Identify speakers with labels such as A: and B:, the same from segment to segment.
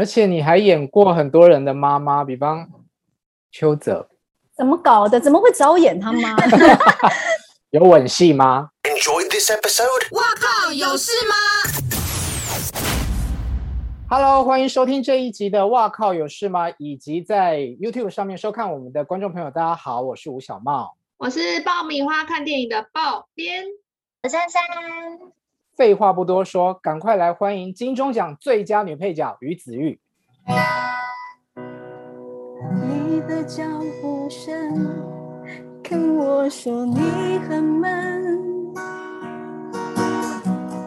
A: 而且你还演过很多人的妈妈，比方邱泽。
B: 怎么搞的？怎么会找我演他妈？
A: 有吻戏吗
C: ？Enjoy this episode。哇靠，有事吗
A: ？Hello，欢迎收听这一集的《哇靠有事吗》，以及在 YouTube 上面收看我们的观众朋友，大家好，我是吴小茂，
D: 我是爆米花看电影的爆编，
E: 我珊珊。
A: 废话不多说，赶快来欢迎金钟奖最佳女配角于子玉。
E: 你的脚步声跟我说你很闷，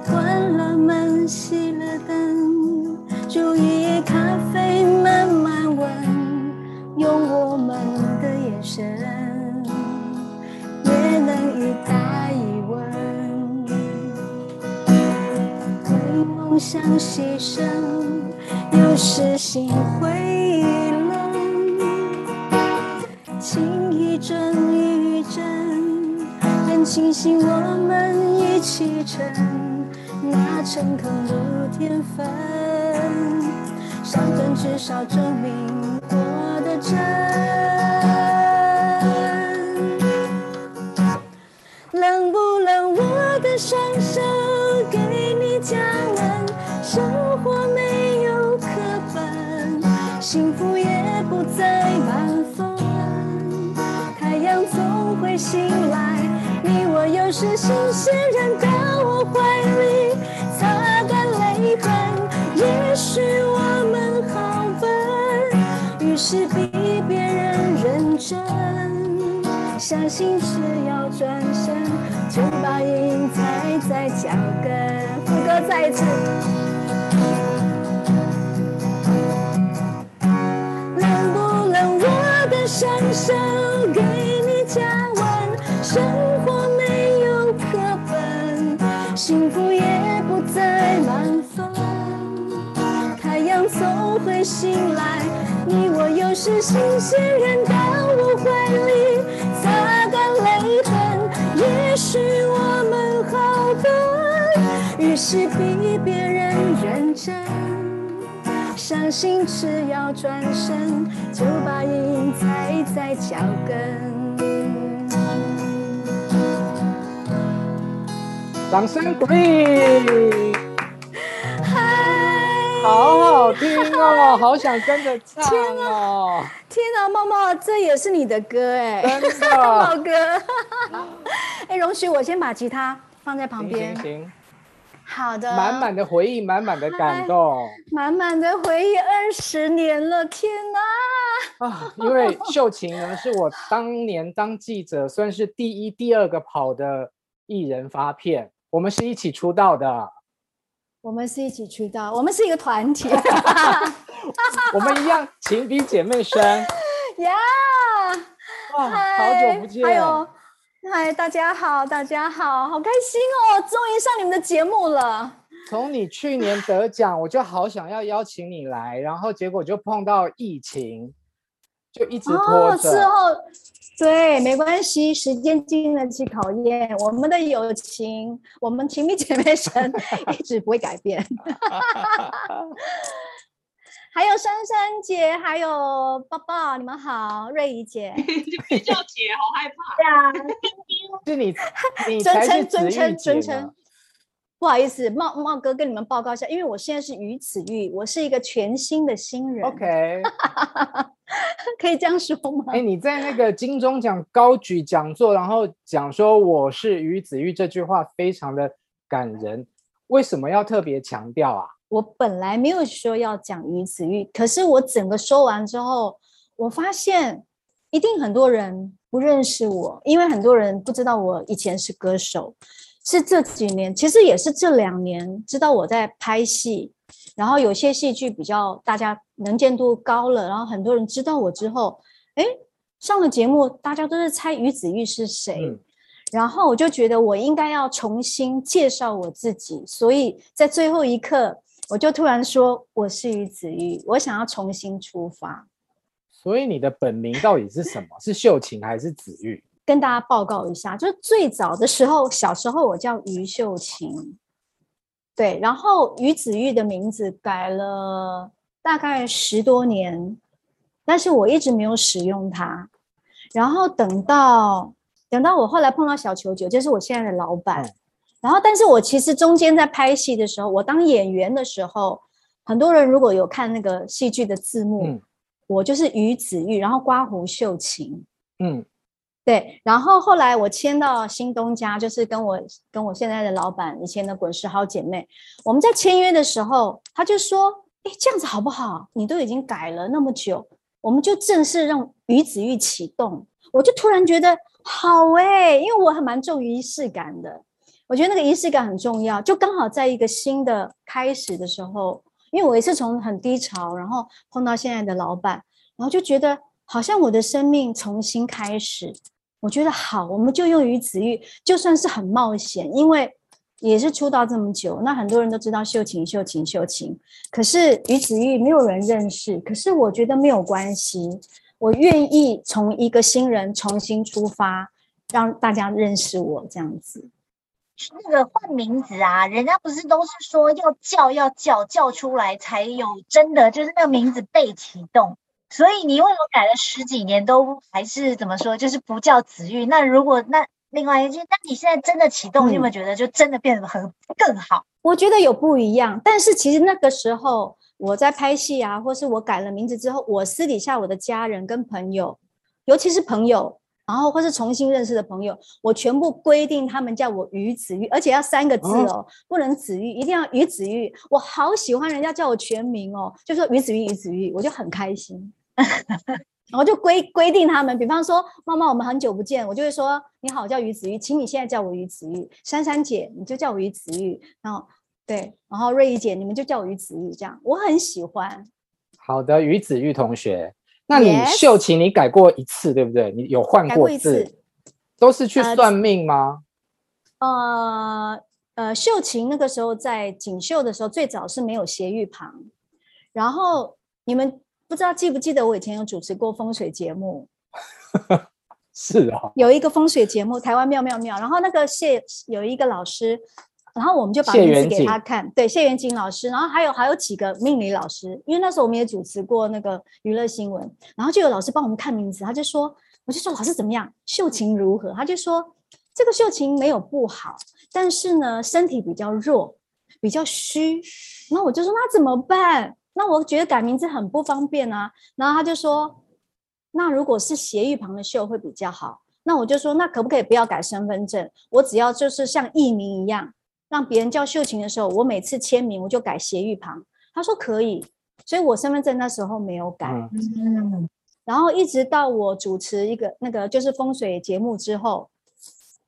E: 关了门，熄了灯，煮一夜咖啡，慢慢闻，用我们的眼神，也能一带一想牺牲，有时心会冷，情一真一真，很庆幸我们一起撑，那诚恳如天分，伤痕至少证明我的真。是新鲜人，到我怀里擦干泪痕。也许我们好笨，于是比别人认真。相信只要转身，就把阴踩在脚跟。副歌再一次。冷不冷？我的双手醒来，你我又是新鲜人，到我怀里。擦干泪痕，也许我们好笨，于是比别人认真。相信只要转身，就把阴影踩在脚跟。
A: 掌声鼓励！嗨好听哦，好想跟着唱哦！
B: 天哪，茂茂，这也是你的歌哎，
A: 真的，
B: 茂哥。哎，容许我先把吉他放在旁边。
A: 行行行。
B: 好的。
A: 满满的回忆，满满的感动。
B: 满满的回忆，二十年了，天哪！
A: 啊，因为秀琴呢，是我当年当记者算是第一、第二个跑的艺人发片，我们是一起出道的。
B: 我们是一起出道，我们是一个团体，
A: 我们一样情比姐妹深。
B: 呀，
A: 哇，好久不见！
B: 还有，嗨，大家好，大家好，好开心哦，终于上你们的节目了。
A: 从你去年得奖，我就好想要邀请你来，然后结果就碰到疫情，就一直拖着。
B: 哦对，没关系，时间经得起考验。我们的友情，我们情密姐妹神，一直不会改变。还有珊珊姐，还有抱抱，你们好，瑞怡姐，
D: 就叫姐，好害怕。
B: 对啊，
A: 是你，你
B: 尊称尊称尊称。不好意思，茂茂哥跟你们报告一下，因为我现在是于子玉，我是一个全新的新人。
A: OK，
B: 可以这样说吗？
A: 哎，你在那个金钟奖高举讲座，然后讲说我是于子玉这句话非常的感人，为什么要特别强调啊？
B: 我本来没有说要讲于子玉，可是我整个说完之后，我发现一定很多人不认识我，因为很多人不知道我以前是歌手。是这几年，其实也是这两年，知道我在拍戏，然后有些戏剧比较大家能见度高了，然后很多人知道我之后，哎，上了节目，大家都是猜于子玉是谁，嗯，然后我就觉得我应该要重新介绍我自己，所以在最后一刻，我就突然说我是于子玉，我想要重新出发。
A: 所以你的本名到底是什么？是秀琴还是子玉？
B: 跟大家报告一下，就是最早的时候，小时候我叫于秀琴，对，然后于子玉的名字改了大概十多年，但是我一直没有使用它。然后等到等到我后来碰到小球球，就是我现在的老板。嗯、然后，但是我其实中间在拍戏的时候，我当演员的时候，很多人如果有看那个戏剧的字幕，嗯、我就是于子玉，然后刮胡秀琴。嗯。对，然后后来我签到新东家，就是跟我跟我现在的老板以前的滚石好姐妹，我们在签约的时候，他就说：“哎，这样子好不好？你都已经改了那么久，我们就正式让于子玉启动。”我就突然觉得好哎，因为我还蛮重仪式感的，我觉得那个仪式感很重要，就刚好在一个新的开始的时候，因为我也是从很低潮，然后碰到现在的老板，然后就觉得好像我的生命重新开始。我觉得好，我们就用于子玉，就算是很冒险，因为也是出道这么久，那很多人都知道秀琴、秀琴、秀琴，可是于子玉没有人认识。可是我觉得没有关系，我愿意从一个新人重新出发，让大家认识我这样子。
F: 那个换名字啊，人家不是都是说要叫要叫叫出来才有真的，就是那个名字被启动。所以你为什么改了十几年都还是怎么说，就是不叫子玉？那如果那另外一句，那你现在真的启动，你有没有觉得就真的变得很更好？
B: 我觉得有不一样，但是其实那个时候我在拍戏啊，或是我改了名字之后，我私底下我的家人跟朋友，尤其是朋友，然后或是重新认识的朋友，我全部规定他们叫我于子玉，而且要三个字哦，哦不能子玉，一定要于子玉。我好喜欢人家叫我全名哦，就说于子玉，于子玉，我就很开心。然后就规规定他们，比方说妈妈，我们很久不见，我就会说你好，我叫于子玉，请你现在叫我于子玉。珊珊姐，你就叫我于子玉。然后对，然后瑞怡姐，你们就叫我于子玉，这样我很喜欢。
A: 好的，于子玉同学，那你秀琴你改过一次，对不对？你有换过一次，都是去算命吗？
B: 呃呃，秀琴那个时候在锦绣的时候，最早是没有斜玉旁，然后你们。不知道记不记得我以前有主持过风水节目？
A: 是啊，
B: 有一个风水节目《台湾妙妙妙》，然后那个谢有一个老师，然后我们就把名字给他看，对，谢元锦老师，然后还有还有几个命理老师，因为那时候我们也主持过那个娱乐新闻，然后就有老师帮我们看名字，他就说，我就说老师怎么样，秀琴如何？他就说这个秀琴没有不好，但是呢身体比较弱，比较虚，然后我就说那怎么办？那我觉得改名字很不方便啊，然后他就说，那如果是斜玉旁的秀会比较好。那我就说，那可不可以不要改身份证？我只要就是像艺名一样，让别人叫秀琴的时候，我每次签名我就改斜玉旁。他说可以，所以我身份证那时候没有改。嗯，然后一直到我主持一个那个就是风水节目之后，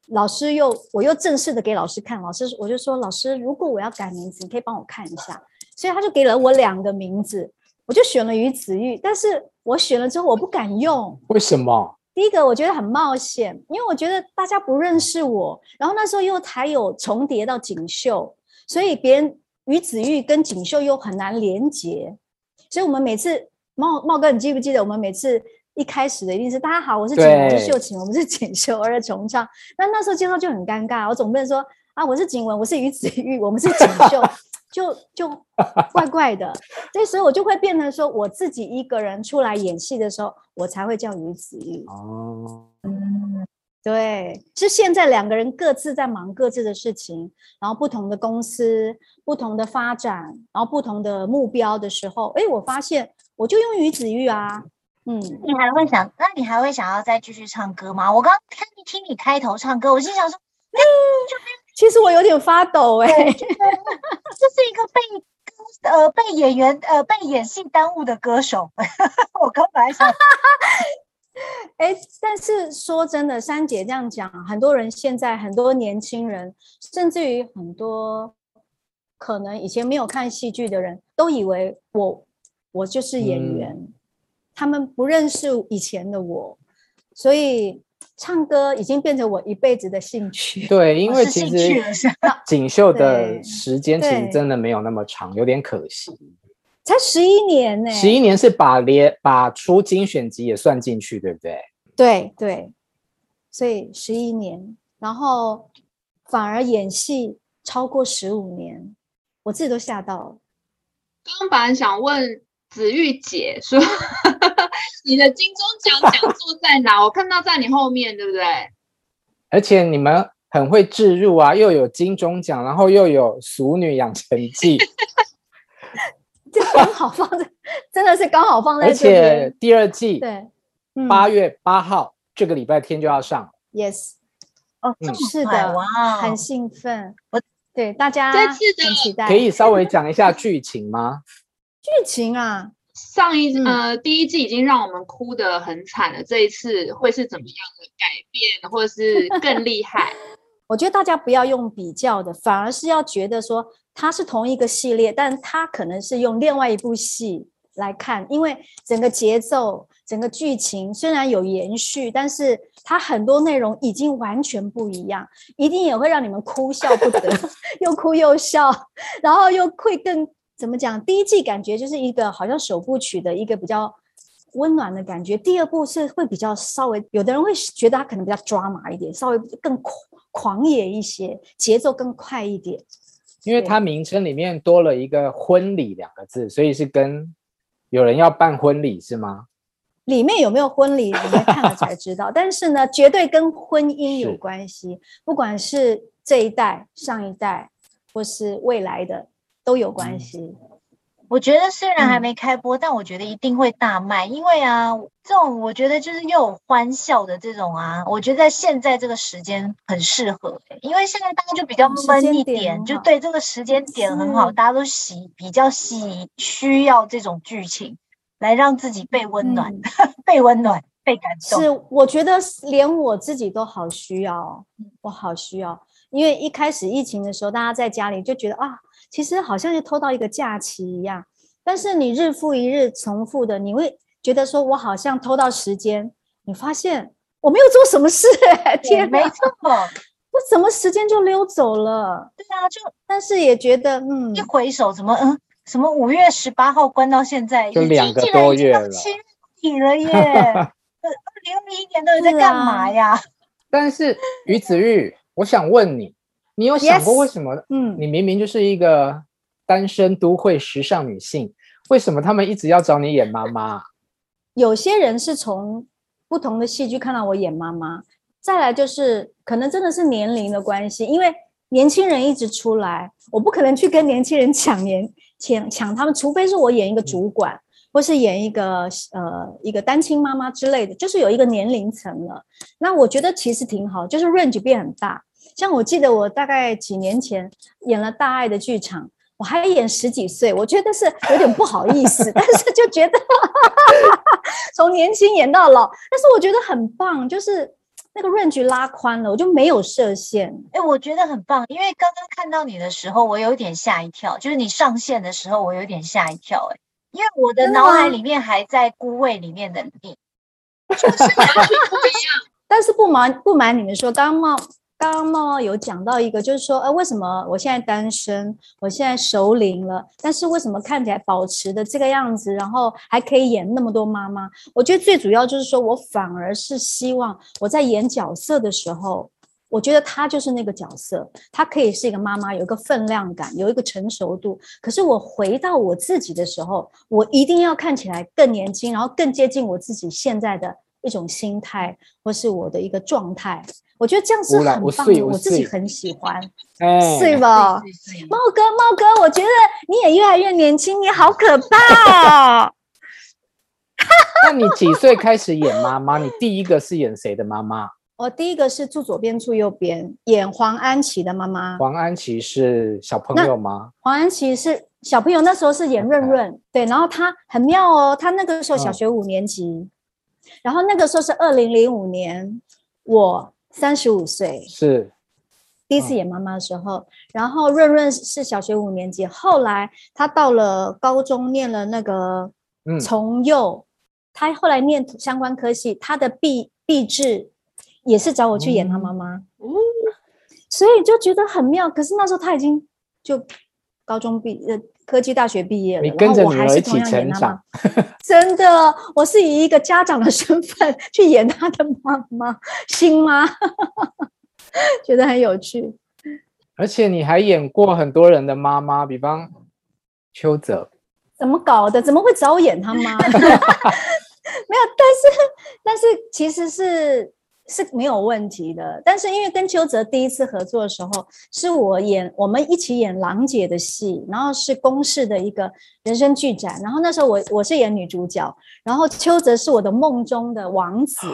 B: 老师又我又正式的给老师看，老师我就说，老师，如果我要改名字，你可以帮我看一下。所以他就给了我两个名字，我就选了于子玉。但是我选了之后，我不敢用。
A: 为什么？
B: 第一个，我觉得很冒险，因为我觉得大家不认识我。然后那时候又还有重叠到锦绣，所以别人于子玉跟锦绣又很难连接。所以我们每次茂茂哥，你记不记得我们每次一开始的一定是大家好，我是锦，文是秀琴，我们是锦绣二重唱。那那时候介绍就很尴尬，我总不能说啊，我是景文，我是于子玉，我们是锦绣。就就怪怪的，所以所以我就会变成说，我自己一个人出来演戏的时候，我才会叫于子玉。哦，嗯，对，是现在两个人各自在忙各自的事情，然后不同的公司、不同的发展，然后不同的目标的时候，哎，我发现我就用于子玉啊。嗯，
F: 你还会想，那你还会想要再继续唱歌吗？我刚看你听你开头唱歌，我心想说，嗯，就
B: 其实我有点发抖哎、欸，这
F: 是一个被呃被演员呃被演戏耽误的歌手。我刚本来想，
B: 哎，但是说真的，珊姐这样讲，很多人现在很多年轻人，甚至于很多可能以前没有看戏剧的人都以为我我就是演员，嗯、他们不认识以前的我，所以。唱歌已经变成我一辈子的兴趣。
A: 对，因为其实 锦绣的时间其实真的没有那么长，有点可惜。
B: 才十一年呢、欸？
A: 十一年是把连把出精选集也算进去，对不对？
B: 对对，所以十一年，然后反而演戏超过十五年，我自己都吓到了。
D: 刚刚本来想问子玉姐说，你的金钟奖讲座 在哪？我看到在你后面，对不对？
A: 而且你们很会置入啊，又有金钟奖，然后又有《俗女养成记》，
B: 就刚好放在，真的是刚好放在。
A: 而且第二季
B: 对，
A: 八月八号、嗯、这个礼拜天就要上。
B: Yes，
F: 哦，
B: 嗯、是的，
F: 哇，
B: 很兴奋。
F: 我
B: 对大家
D: 这次
B: 很期待，
A: 可以稍微讲一下剧情吗？
B: 剧情啊，
D: 上一呃第一季已经让我们哭得很惨了，这一次会是怎么样的改变，或者是 更厉害？
B: 我觉得大家不要用比较的，反而是要觉得说它是同一个系列，但它可能是用另外一部戏来看，因为整个节奏、整个剧情虽然有延续，但是它很多内容已经完全不一样，一定也会让你们哭笑不得，又哭又笑，然后又会更怎么讲？第一季感觉就是一个好像首部曲的一个比较温暖的感觉，第二部是会比较稍微，有的人会觉得它可能比较抓马一点，稍微更狂狂野一些，节奏更快一点。
A: 因为它名称里面多了一个“婚礼”两个字，所以是跟有人要办婚礼是吗？
B: 里面有没有婚礼，你们看了才知道。但是呢，绝对跟婚姻有关系，不管是这一代、上一代，或是未来的，都有关系。嗯、
F: 我觉得虽然还没开播，嗯、但我觉得一定会大卖，因为啊，这种我觉得就是又有欢笑的这种啊，我觉得在现在这个时间很适合、欸，因为现在大家就比较闷一点，点就对这个时间点很好，大家都喜比较喜需要这种剧情。来让自己被温暖，嗯、被温暖，被感动。
B: 是，我觉得连我自己都好需要，我好需要。因为一开始疫情的时候，大家在家里就觉得啊，其实好像是偷到一个假期一样。但是你日复一日重复的，你会觉得说我好像偷到时间。你发现我没有做什么事，哎，天哪，
F: 没错，
B: 我怎么时间就溜走了？
F: 对啊，就
B: 但是也觉得，嗯，
F: 一回首怎么嗯。什么五月十八号关到现在，
A: 就两个多月了，
F: 七月底了耶！二零二一年到底在干嘛呀？
A: 啊、但是于子玉，我想问你，你有想过为什么？嗯，你明明就是一个单身都会时尚女性，为什么他们一直要找你演妈妈？
B: 有些人是从不同的戏剧看到我演妈妈，再来就是可能真的是年龄的关系，因为年轻人一直出来，我不可能去跟年轻人抢年。抢抢他们，除非是我演一个主管，嗯、或是演一个呃一个单亲妈妈之类的，就是有一个年龄层了。那我觉得其实挺好，就是 range 变很大。像我记得我大概几年前演了《大爱的剧场》，我还演十几岁，我觉得是有点不好意思，但是就觉得 从年轻演到老，但是我觉得很棒，就是。那个 range 拉宽了，我就没有设限。
F: 哎、欸，我觉得很棒，因为刚刚看到你的时候，我有点吓一跳。就是你上线的时候，我有点吓一跳。哎，因为我的脑海里面还在孤位里面的你，就是完全不一样。
B: 但是不瞒不瞒你们说，刚刚刚刚猫猫有讲到一个，就是说，呃，为什么我现在单身，我现在熟龄了，但是为什么看起来保持的这个样子，然后还可以演那么多妈妈？我觉得最主要就是说我反而是希望我在演角色的时候，我觉得她就是那个角色，她可以是一个妈妈，有一个分量感，有一个成熟度。可是我回到我自己的时候，我一定要看起来更年轻，然后更接近我自己现在的一种心态，或是我的一个状态。我觉得这样是很棒的，我自己很喜欢，是吧？猫哥，猫哥，我觉得你也越来越年轻，你好可怕哦！
A: 那你几岁开始演妈妈？你第一个是演谁的妈妈？
B: 我第一个是住左边，住右边，演黄安琪的妈妈。
A: 黄安琪是小朋友吗？
B: 黄安琪是小朋友，那时候是演润润.对，然后他很妙哦，他那个时候小学五年级，嗯、然后那个时候是二零零五年，我。三十五岁
A: 是
B: 第一次演妈妈的时候，嗯、然后润润是小学五年级，后来他到了高中念了那个从幼，嗯、他后来念相关科系，他的毕毕制也是找我去演他妈妈，嗯、所以就觉得很妙。可是那时候他已经就高中毕呃。科技大学毕业了，
A: 你跟着女儿一起成长。
B: 真的，我是以一个家长的身份 去演他的妈妈，新妈，觉得很有趣。
A: 而且你还演过很多人的妈妈，比方邱泽，
B: 怎么搞的？怎么会找我演他妈？没有，但是但是其实是是没有问题的。但是因为跟邱泽第一次合作的时候，是我演我们一起演郎姐的戏，然后是公视的一个人生剧展，然后那时候我我是演女主角，然后邱泽是我的梦中的王子，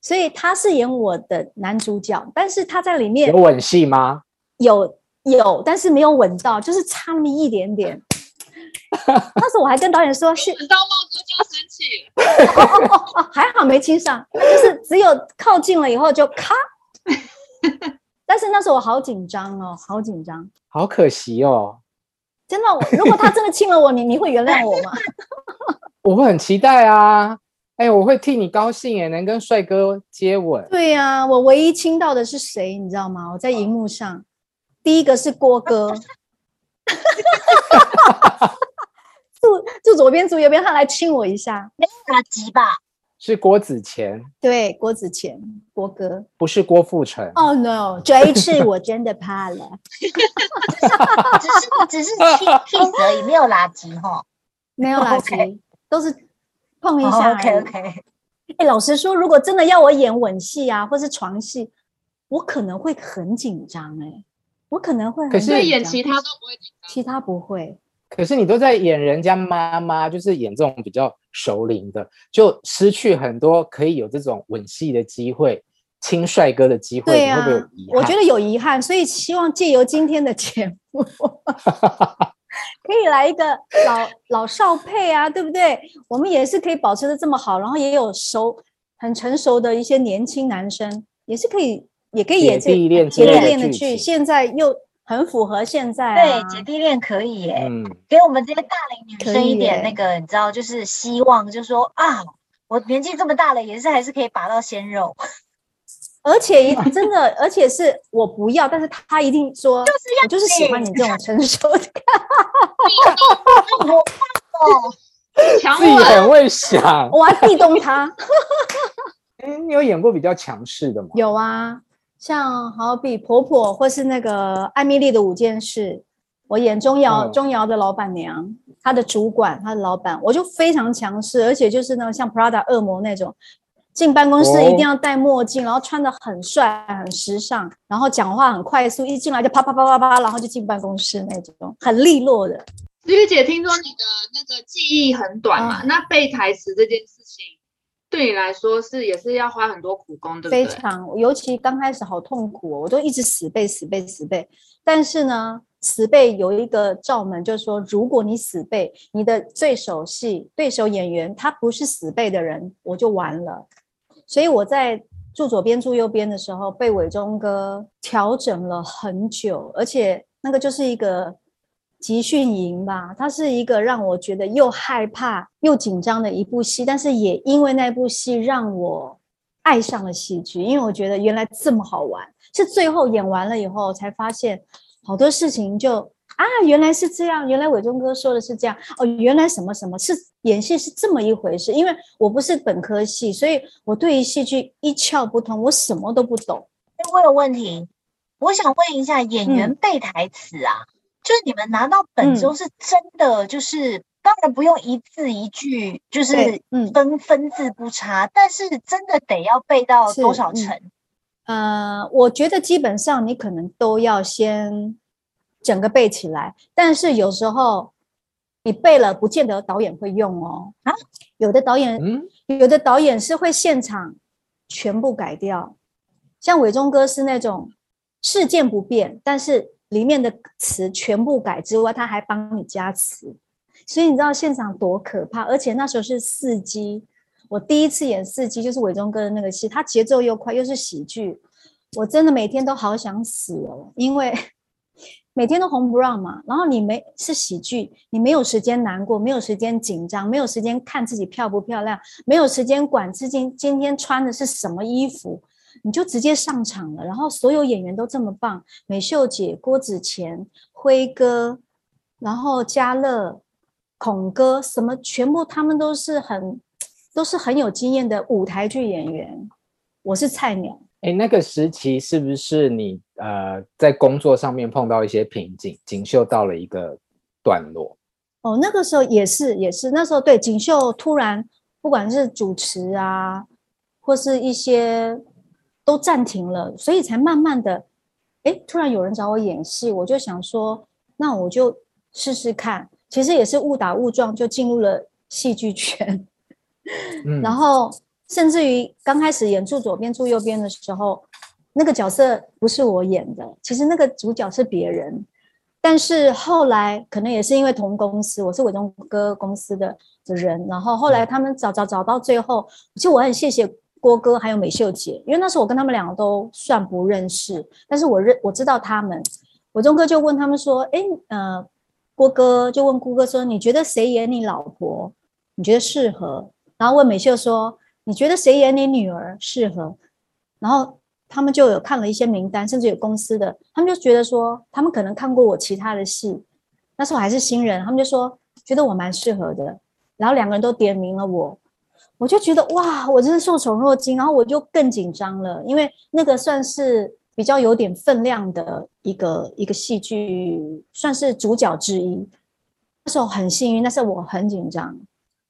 B: 所以他是演我的男主角，但是他在里面
A: 有吻戏吗？
B: 有有，但是没有吻到，就是差那么一点点。那时候我还跟导演说：“是
D: 知道梦哥就要生气。
B: 哦哦哦哦，还好没亲上，就是只有靠近了以后就咔。但是那时候我好紧张哦，好紧张，
A: 好可惜哦。
B: 真的，如果他真的亲了我，你你会原谅我吗？
A: 我会很期待啊！哎，我会替你高兴哎，能跟帅哥接吻。
B: 对呀、啊，我唯一亲到的是谁，你知道吗？我在荧幕上，第一个是郭哥。左边，组右边，他来亲我一下，
F: 没打击吧？
A: 是郭子乾，
B: 对，郭子乾，郭哥，
A: 不是郭富城。
B: 哦、oh, no，这一次我真的怕了，
F: 只是只是亲 kiss 而已，没有垃圾哈，
B: 没有垃圾，okay. 都是碰一下。
F: Oh, OK OK。
B: 哎，老实说，如果真的要我演吻戏啊，或是床戏，我可能会很紧张哎，我可能会很，
A: 可是
D: 演其他都不会紧张，
B: 其他不会。
A: 可是你都在演人家妈妈，就是演这种比较熟龄的，就失去很多可以有这种吻戏的机会、亲帅哥的机会，对啊，你会不会有遗憾？
B: 我觉得有遗憾，所以希望借由今天的节目，可以来一个老老少配啊，对不对？我们也是可以保持的这么好，然后也有熟、很成熟的一些年轻男生，也是可以，也可以演这姐弟恋的剧，现在又。很符合现在、啊，
F: 对姐弟恋可以耶、欸嗯，给我们这些大龄女生一点那个，欸、你知道，就是希望，就是说啊，我年纪这么大了，也是还是可以拔到鲜肉，
B: 而且真的，而且是我不要，但是他一定说，就是要我就是喜欢你这种成熟的，
F: 我哦，
A: 自己很会想，
B: 我还壁咚他，
A: 哎、欸，你有演过比较强势的吗？
B: 有啊。像好比婆婆，或是那个艾米丽的五件事，我演钟瑶，钟瑶的老板娘，她的主管，她的老板，我就非常强势，而且就是那种像 Prada 恶魔那种，进办公室一定要戴墨镜，然后穿的很帅、很时尚，然后讲话很快速，一进来就啪啪啪啪啪，然后就进办公室那种，很利落的。
D: 子玉姐，听说你的那个记忆很短嘛？那背台词这件事情。对你来说是也是要花很多苦功，对不对？
B: 非常，尤其刚开始好痛苦哦，我都一直死背死背死背。但是呢，死背有一个罩门，就是说，如果你死背，你的对手戏、对手演员他不是死背的人，我就完了。所以我在住左边住右边的时候，被伟忠哥调整了很久，而且那个就是一个。集训营吧，它是一个让我觉得又害怕又紧张的一部戏，但是也因为那部戏让我爱上了戏剧，因为我觉得原来这么好玩，是最后演完了以后才发现好多事情就啊，原来是这样，原来伟忠哥说的是这样哦，原来什么什么是演戏是这么一回事，因为我不是本科系，所以我对于戏剧一窍不通，我什么都不懂。
F: 我有问题，我想问一下演员背台词啊。嗯就是你们拿到本之后是真的，就是、嗯、当然不用一字一句，就是分分字不差，但是真的得要背到多少成？
B: 嗯、呃，我觉得基本上你可能都要先整个背起来，但是有时候你背了，不见得导演会用哦。啊，有的导演，嗯，有的导演是会现场全部改掉，像伟忠哥是那种事件不变，但是。里面的词全部改之外，他还帮你加词，所以你知道现场多可怕。而且那时候是四机，我第一次演四机，就是伟忠哥的那个戏，他节奏又快，又是喜剧，我真的每天都好想死哦，因为 每天都红不让嘛。然后你没是喜剧，你没有时间难过，没有时间紧张，没有时间看自己漂不漂亮，没有时间管自己今天穿的是什么衣服。你就直接上场了，然后所有演员都这么棒，美秀姐、郭子乾、辉哥，然后嘉乐、孔哥，什么全部他们都是很都是很有经验的舞台剧演员，我是菜鸟。
A: 哎，那个时期是不是你呃在工作上面碰到一些瓶颈，锦绣到了一个段落？
B: 哦，那个时候也是也是那时候对锦绣突然不管是主持啊，或是一些都暂停了，所以才慢慢的，哎，突然有人找我演戏，我就想说，那我就试试看。其实也是误打误撞就进入了戏剧圈，嗯、然后甚至于刚开始演住左边住右边的时候，那个角色不是我演的，其实那个主角是别人。但是后来可能也是因为同公司，我是伟忠哥公司的的人，然后后来他们找找找到最后，其实我很谢谢郭哥还有美秀姐，因为那时候我跟他们两个都算不认识，但是我认我知道他们，伟忠哥就问他们说，哎，呃。郭哥就问郭哥说：“你觉得谁演你老婆？你觉得适合？”然后问美秀说：“你觉得谁演你女儿适合？”然后他们就有看了一些名单，甚至有公司的，他们就觉得说他们可能看过我其他的戏，那时候还是新人，他们就说觉得我蛮适合的。然后两个人都点名了我，我就觉得哇，我真是受宠若惊，然后我就更紧张了，因为那个算是。比较有点分量的一个一个戏剧，算是主角之一。那时候很幸运，但是我很紧张。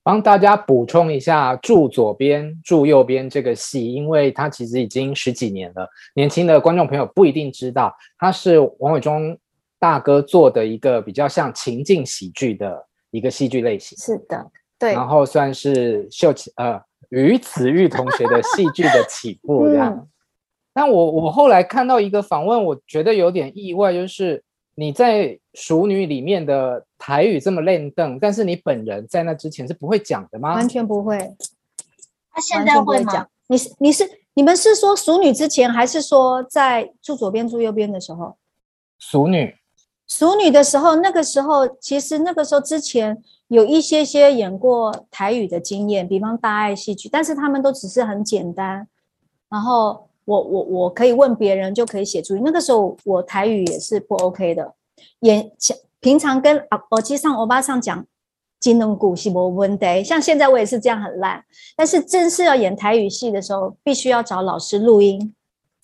A: 帮大家补充一下，住左边住右边这个戏，因为它其实已经十几年了，年轻的观众朋友不一定知道，它是王伟忠大哥做的一个比较像情境喜剧的一个戏剧类型。
B: 是的，对。
A: 然后算是秀起呃于子玉同学的戏剧的起 步这样。嗯但我我后来看到一个访问，我觉得有点意外，就是你在《熟女》里面的台语这么练邓，但是你本人在那之前是不会讲的吗？
B: 完全不会。
F: 他现在会讲？
B: 你是你是你们是说《熟女》之前，还是说在住左边住右边的时候？
A: 《熟女》。
B: 《熟女》的时候，那个时候其实那个时候之前有一些些演过台语的经验，比方大爱戏剧，但是他们都只是很简单，然后。我我我可以问别人就可以写出。那个时候我台语也是不 OK 的，演讲平常跟耳机上欧巴上讲金龙鼓是没问题，像现在我也是这样很烂。但是正式要演台语戏的时候，必须要找老师录音。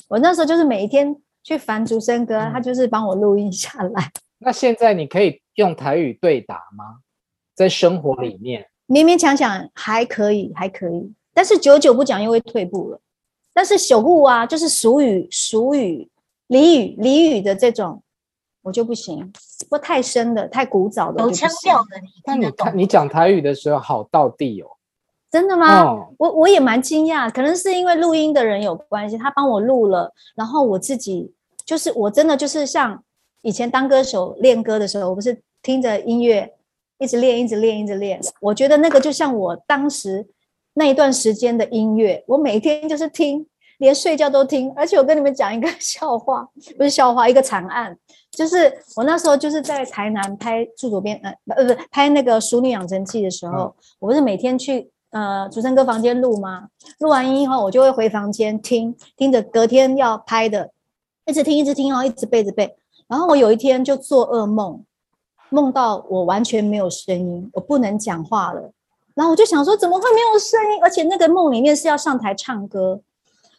B: 我那时候就是每一天去烦竹生哥，他就是帮我录音下来。
A: 那现在你可以用台语对答吗？在生活里面
B: 勉勉强强还可以，还可以，但是久久不讲又会退步了。但是小户啊，就是俗语、俗语、俚语、俚语的这种，我就不行，不太深的、太古早的，
F: 有腔调的。
A: 但你看你讲台语的时候好到地哦，
B: 真的吗？哦、我我也蛮惊讶，可能是因为录音的人有关系，他帮我录了，然后我自己就是我真的就是像以前当歌手练歌的时候，我不是听着音乐一直练、一直练、一直练，我觉得那个就像我当时。那一段时间的音乐，我每天就是听，连睡觉都听。而且我跟你们讲一个笑话，不是笑话，一个惨案，就是我那时候就是在台南拍住左边，呃，不，不，拍那个《熟女养成记》的时候，嗯、我不是每天去呃竹生哥房间录吗？录完音以后，我就会回房间听，听着隔天要拍的，一直听，一直听，然后一直背，着背。然后我有一天就做噩梦，梦到我完全没有声音，我不能讲话了。然后我就想说，怎么会没有声音？而且那个梦里面是要上台唱歌，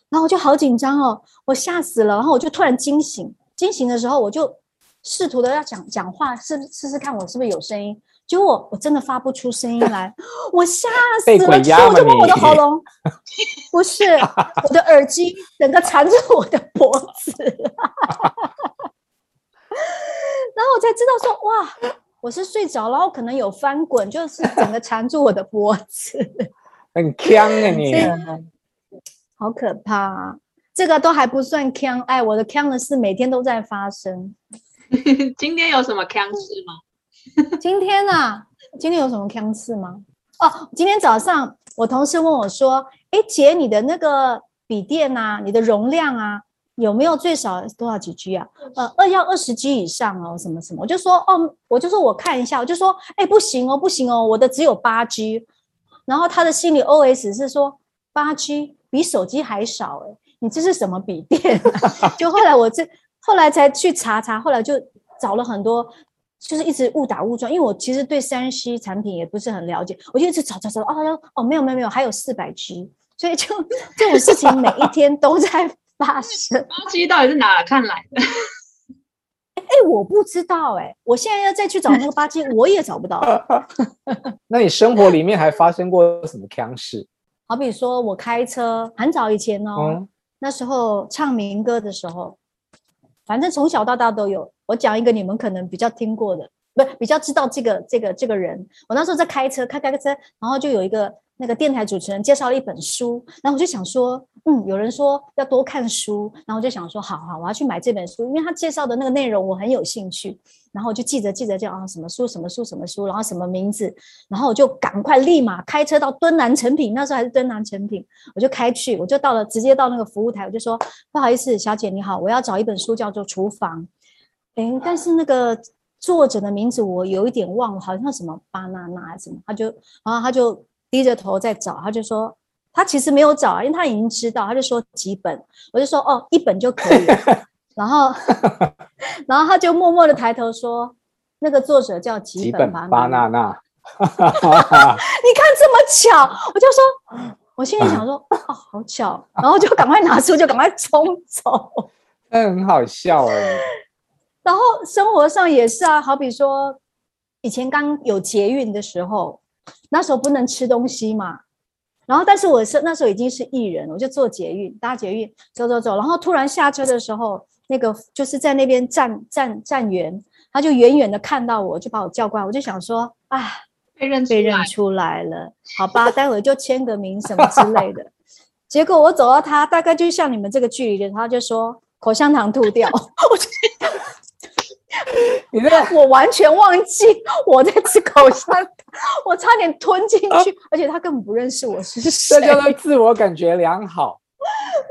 B: 然后我就好紧张哦，我吓死了。然后我就突然惊醒，惊醒的时候我就试图的要讲讲话，试试试看我是不是有声音。结果我我真的发不出声音来，我吓死了。我就摸我的喉咙，不是我的耳机，整个缠着我的脖子。然后我才知道说，哇。我是睡着，然后可能有翻滚，就是整个缠住我的脖子，
A: 很呛啊你，
B: 好可怕啊！这个都还不算呛，哎，我的呛的事每天都在发生。
D: 今天有什么呛事吗？
B: 今天啊，今天有什么锵事吗？哦，今天早上我同事问我说：“哎，姐，你的那个笔电啊，你的容量啊？”有没有最少多少几 G 啊？呃，二要二十 G 以上哦，什么什么？我就说哦，我就说我看一下，我就说，哎，不行哦，不行哦，我的只有八 G。然后他的心里 OS 是说，八 G 比手机还少哎，你这是什么笔电？就后来我这后来才去查查，后来就找了很多，就是一直误打误撞，因为我其实对三 C 产品也不是很了解，我就一直找找找，哦哦，没有没有没有，还有四百 G，所以就 这种事情每一天都在。发生
D: 八 G 到底是哪看来的？
B: 哎、欸，我不知道哎、欸，我现在要再去找那个八 G，，我也找不到。
A: 那你生活里面还发生过什么腔事？
B: 好比说我开车，很早以前哦，
A: 嗯、
B: 那时候唱民歌的时候，反正从小到大都有。我讲一个你们可能比较听过的，不比较知道这个这个这个人。我那时候在开车，开开个车，然后就有一个。那个电台主持人介绍了一本书，然后我就想说，嗯，有人说要多看书，然后我就想说，好好，我要去买这本书，因为他介绍的那个内容我很有兴趣，然后我就记着记着，就啊什么书什么书什么书，然后什么名字，然后我就赶快立马开车到敦南成品，那时候还是敦南成品，我就开去，我就到了，直接到那个服务台，我就说不好意思，小姐你好，我要找一本书叫做《厨房》，诶，但是那个作者的名字我有一点忘了，好像什么巴娜娜还是什么，他就然后他就。低着头在找，他就说他其实没有找，因为他已经知道，他就说几本，我就说哦，一本就可以了。然后，然后他就默默的抬头说，那个作者叫几本巴娜娜。你看这么巧，我就说，我心里想说，哦，好巧，然后就赶快拿书，就赶快冲走。
A: 那很好笑哎。
B: 然后生活上也是啊，好比说以前刚有捷运的时候。那时候不能吃东西嘛，然后但是我是那时候已经是艺人，我就坐捷运搭捷运走走走，然后突然下车的时候，那个就是在那边站站站员，他就远远的看到我，就把我叫过来，我就想说啊，
D: 被认
B: 被认出来了，好吧，待会就签个名什么之类的。结果我走到他，大概就像你们这个距离的，他就说口香糖吐掉，我就。
A: 你这，
B: 我完全忘记 我在吃口香糖，我差点吞进去，啊，而且他根本不认识我是谁。
A: 这叫做自我感觉良好。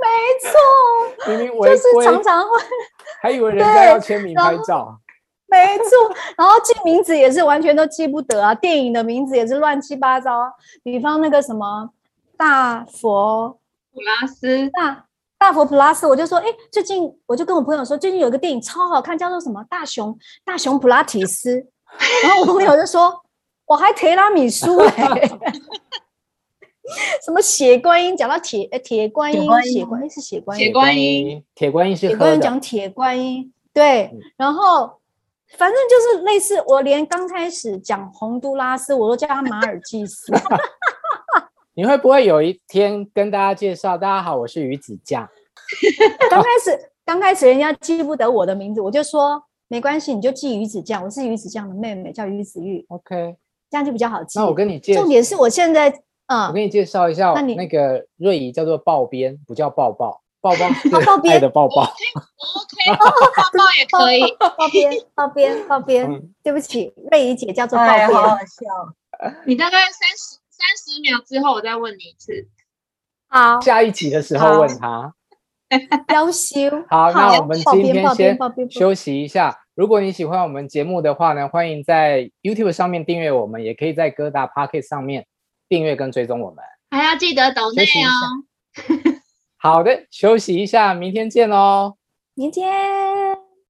B: 没错，
A: 明明违规，
B: 就是常常会
A: 还以为人家要签名拍照。
B: 没错，然后记名字也是完全都记不得啊，电影的名字也是乱七八糟啊，比方那个什么大佛
D: 普拉斯
B: 大。大佛普拉斯，我就说，哎，最近我就跟我朋友说，最近有一个电影超好看，叫做什么《大熊大熊普拉提斯》，然后我朋友就说，我还提拉米苏哎，什么血观音，讲到铁呃铁观音，血观音是血观音，
D: 铁观音，
A: 铁观音是
B: 铁观音讲铁观音，对，然后反正就是类似，我连刚开始讲洪都拉斯，我都叫他马尔济斯。
A: 你会不会有一天跟大家介绍？大家好，我是鱼子酱。
B: 刚开始，刚开始人家记不得我的名字，我就说没关系，你就记鱼子酱。我是鱼子酱的妹妹，叫鱼子玉。
A: OK，
B: 这样就比较好记。
A: 那我跟你介绍，
B: 重点是我现在，嗯，
A: 我给你介绍一下，那你那个瑞怡叫做抱边，不叫抱抱，抱抱 是爱的抱抱。
D: OK，抱抱也可以，
B: 抱边，抱边，抱边。对不起，瑞怡姐叫做抱边，
F: 好好笑。
D: 你大概三十。三十秒之后，我再问你一次。
B: 好，
A: 下一集的时候问他。
B: 要修。
A: 好，那我们今天先休息一下。如果你喜欢我们节目的话呢，欢迎在 YouTube 上面订阅我们，也可以在各大 Podcast 上面订阅跟追踪我们。
D: 还要记得抖内哦。
A: 好的，休息一下，明天见喽。
B: 明天。